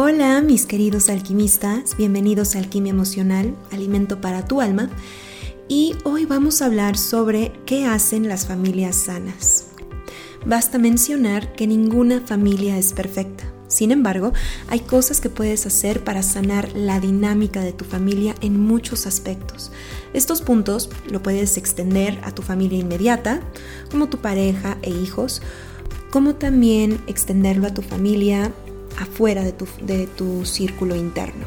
Hola mis queridos alquimistas, bienvenidos a Alquimia Emocional, Alimento para tu alma. Y hoy vamos a hablar sobre qué hacen las familias sanas. Basta mencionar que ninguna familia es perfecta. Sin embargo, hay cosas que puedes hacer para sanar la dinámica de tu familia en muchos aspectos. Estos puntos lo puedes extender a tu familia inmediata, como tu pareja e hijos, como también extenderlo a tu familia afuera de tu, de tu círculo interno.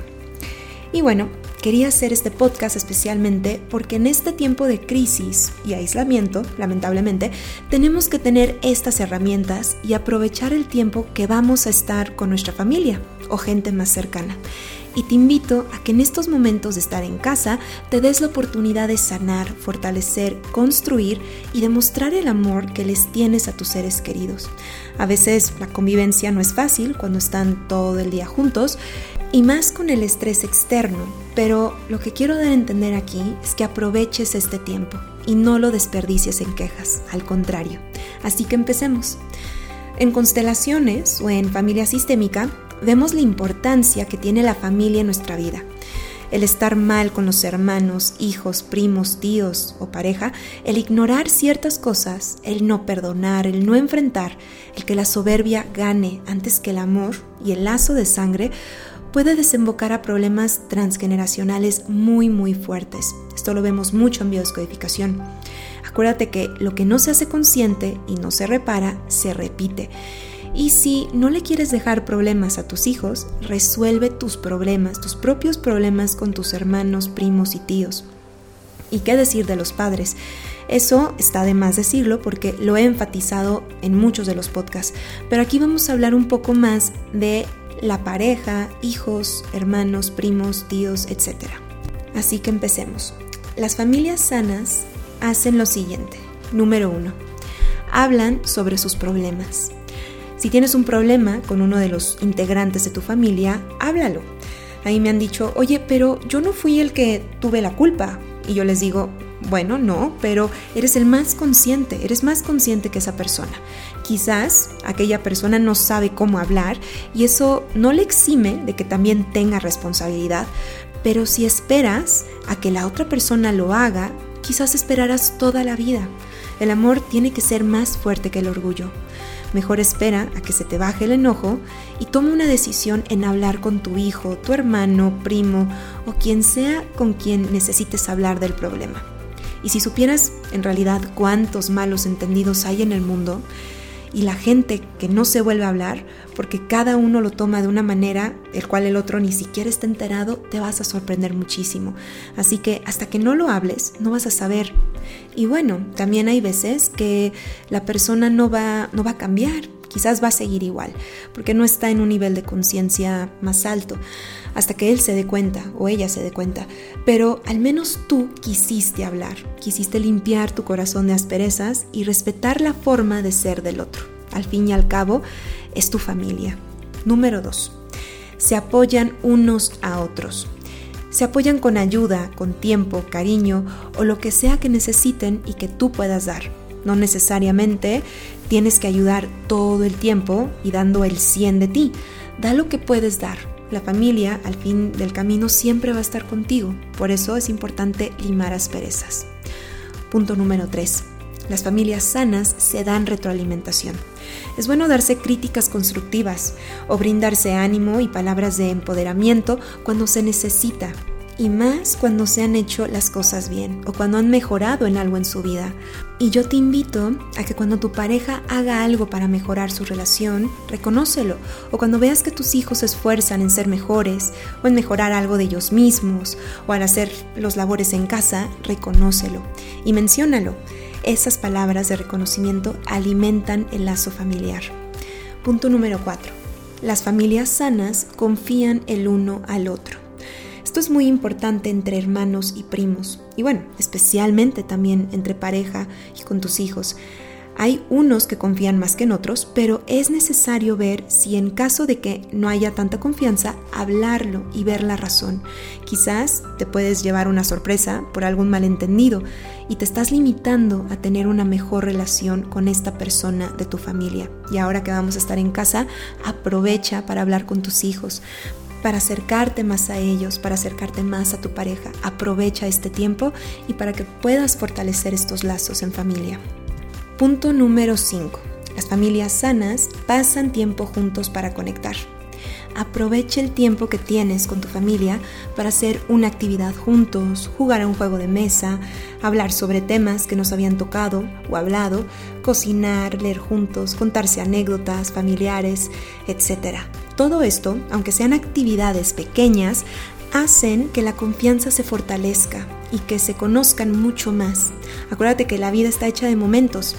Y bueno, quería hacer este podcast especialmente porque en este tiempo de crisis y aislamiento, lamentablemente, tenemos que tener estas herramientas y aprovechar el tiempo que vamos a estar con nuestra familia o gente más cercana y te invito a que en estos momentos de estar en casa te des la oportunidad de sanar, fortalecer, construir y demostrar el amor que les tienes a tus seres queridos. A veces la convivencia no es fácil cuando están todo el día juntos y más con el estrés externo, pero lo que quiero dar a entender aquí es que aproveches este tiempo y no lo desperdicies en quejas, al contrario. Así que empecemos. En constelaciones o en familia sistémica vemos la importancia que tiene la familia en nuestra vida. El estar mal con los hermanos, hijos, primos, tíos o pareja, el ignorar ciertas cosas, el no perdonar, el no enfrentar, el que la soberbia gane antes que el amor y el lazo de sangre, puede desembocar a problemas transgeneracionales muy muy fuertes. Esto lo vemos mucho en biodescodificación. Acuérdate que lo que no se hace consciente y no se repara, se repite. Y si no le quieres dejar problemas a tus hijos, resuelve tus problemas, tus propios problemas con tus hermanos, primos y tíos. ¿Y qué decir de los padres? Eso está de más decirlo porque lo he enfatizado en muchos de los podcasts, pero aquí vamos a hablar un poco más de la pareja, hijos, hermanos, primos, tíos, etc. Así que empecemos. Las familias sanas hacen lo siguiente. Número uno, hablan sobre sus problemas. Si tienes un problema con uno de los integrantes de tu familia, háblalo. Ahí me han dicho, oye, pero yo no fui el que tuve la culpa. Y yo les digo, bueno, no, pero eres el más consciente, eres más consciente que esa persona. Quizás aquella persona no sabe cómo hablar y eso no le exime de que también tenga responsabilidad, pero si esperas a que la otra persona lo haga, quizás esperarás toda la vida. El amor tiene que ser más fuerte que el orgullo. Mejor espera a que se te baje el enojo y toma una decisión en hablar con tu hijo, tu hermano, primo o quien sea con quien necesites hablar del problema. Y si supieras en realidad cuántos malos entendidos hay en el mundo, y la gente que no se vuelve a hablar, porque cada uno lo toma de una manera el cual el otro ni siquiera está enterado, te vas a sorprender muchísimo. Así que hasta que no lo hables, no vas a saber. Y bueno, también hay veces que la persona no va, no va a cambiar, quizás va a seguir igual, porque no está en un nivel de conciencia más alto hasta que él se dé cuenta o ella se dé cuenta. Pero al menos tú quisiste hablar, quisiste limpiar tu corazón de asperezas y respetar la forma de ser del otro. Al fin y al cabo, es tu familia. Número 2. Se apoyan unos a otros. Se apoyan con ayuda, con tiempo, cariño o lo que sea que necesiten y que tú puedas dar. No necesariamente tienes que ayudar todo el tiempo y dando el 100 de ti. Da lo que puedes dar, la familia al fin del camino siempre va a estar contigo. Por eso es importante limar asperezas. Punto número 3. Las familias sanas se dan retroalimentación. Es bueno darse críticas constructivas o brindarse ánimo y palabras de empoderamiento cuando se necesita y más cuando se han hecho las cosas bien o cuando han mejorado en algo en su vida. Y yo te invito a que cuando tu pareja haga algo para mejorar su relación, reconócelo. O cuando veas que tus hijos se esfuerzan en ser mejores o en mejorar algo de ellos mismos o al hacer los labores en casa, reconócelo y menciónalo. Esas palabras de reconocimiento alimentan el lazo familiar. Punto número 4. Las familias sanas confían el uno al otro. Esto es muy importante entre hermanos y primos y bueno, especialmente también entre pareja y con tus hijos. Hay unos que confían más que en otros, pero es necesario ver si en caso de que no haya tanta confianza, hablarlo y ver la razón. Quizás te puedes llevar una sorpresa por algún malentendido y te estás limitando a tener una mejor relación con esta persona de tu familia. Y ahora que vamos a estar en casa, aprovecha para hablar con tus hijos, para acercarte más a ellos, para acercarte más a tu pareja. Aprovecha este tiempo y para que puedas fortalecer estos lazos en familia. Punto número 5. Las familias sanas pasan tiempo juntos para conectar. Aprovecha el tiempo que tienes con tu familia para hacer una actividad juntos, jugar a un juego de mesa, hablar sobre temas que nos habían tocado o hablado, cocinar, leer juntos, contarse anécdotas familiares, etc. Todo esto, aunque sean actividades pequeñas, hacen que la confianza se fortalezca y que se conozcan mucho más. Acuérdate que la vida está hecha de momentos.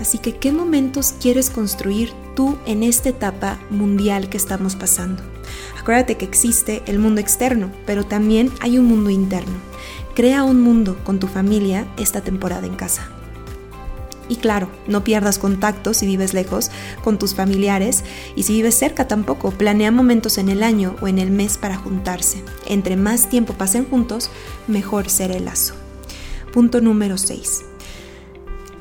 Así que, ¿qué momentos quieres construir tú en esta etapa mundial que estamos pasando? Acuérdate que existe el mundo externo, pero también hay un mundo interno. Crea un mundo con tu familia esta temporada en casa. Y claro, no pierdas contacto si vives lejos con tus familiares y si vives cerca tampoco. Planea momentos en el año o en el mes para juntarse. Entre más tiempo pasen juntos, mejor será el lazo. Punto número 6.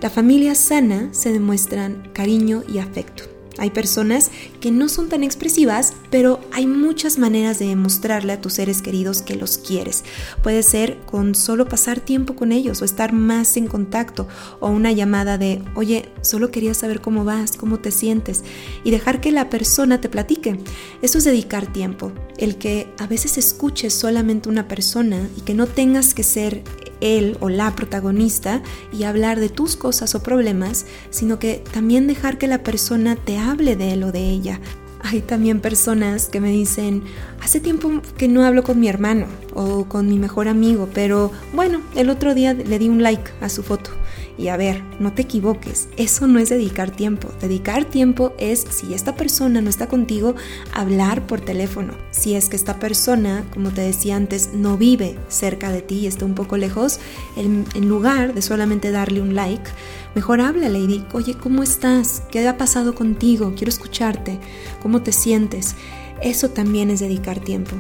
La familia sana se demuestran cariño y afecto. Hay personas que no son tan expresivas, pero hay muchas maneras de demostrarle a tus seres queridos que los quieres. Puede ser con solo pasar tiempo con ellos o estar más en contacto o una llamada de, oye, solo quería saber cómo vas, cómo te sientes y dejar que la persona te platique. Eso es dedicar tiempo. El que a veces escuches solamente una persona y que no tengas que ser él o la protagonista y hablar de tus cosas o problemas, sino que también dejar que la persona te hable de él o de ella. Hay también personas que me dicen, hace tiempo que no hablo con mi hermano o con mi mejor amigo, pero bueno, el otro día le di un like a su foto. Y a ver, no te equivoques, eso no es dedicar tiempo. Dedicar tiempo es, si esta persona no está contigo, hablar por teléfono. Si es que esta persona, como te decía antes, no vive cerca de ti y está un poco lejos, en, lugar de solamente darle un like, mejor háblale y oye, ¿cómo estás? ¿Qué ha pasado contigo? Quiero escucharte. ¿Cómo te sientes? Eso también es dedicar tiempo.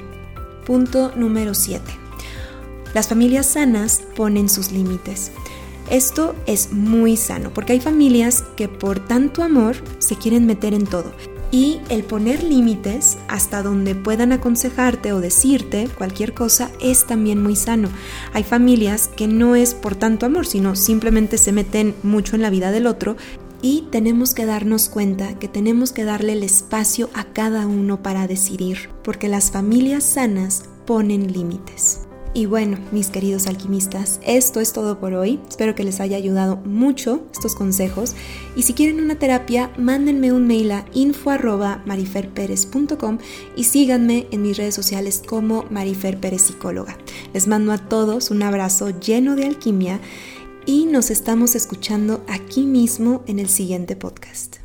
Punto número 7. Las familias sanas ponen sus límites. Esto es muy sano porque hay familias que por tanto amor se quieren meter en todo. Y el poner límites hasta donde puedan aconsejarte o decirte cualquier cosa es también muy sano. Hay familias que no es por tanto amor, sino simplemente se meten mucho en la vida del otro y tenemos que darnos cuenta que tenemos que darle el espacio a cada uno para decidir, porque las familias sanas ponen límites. Y bueno, mis queridos alquimistas, esto es todo por hoy. Espero que les haya ayudado mucho estos consejos. Y si quieren una terapia, mándenme un mail a info.mariferperez.com y síganme en mis redes sociales como Marifer Psicóloga. Les mando a todos un abrazo lleno de alquimia y nos estamos escuchando aquí mismo en el siguiente podcast.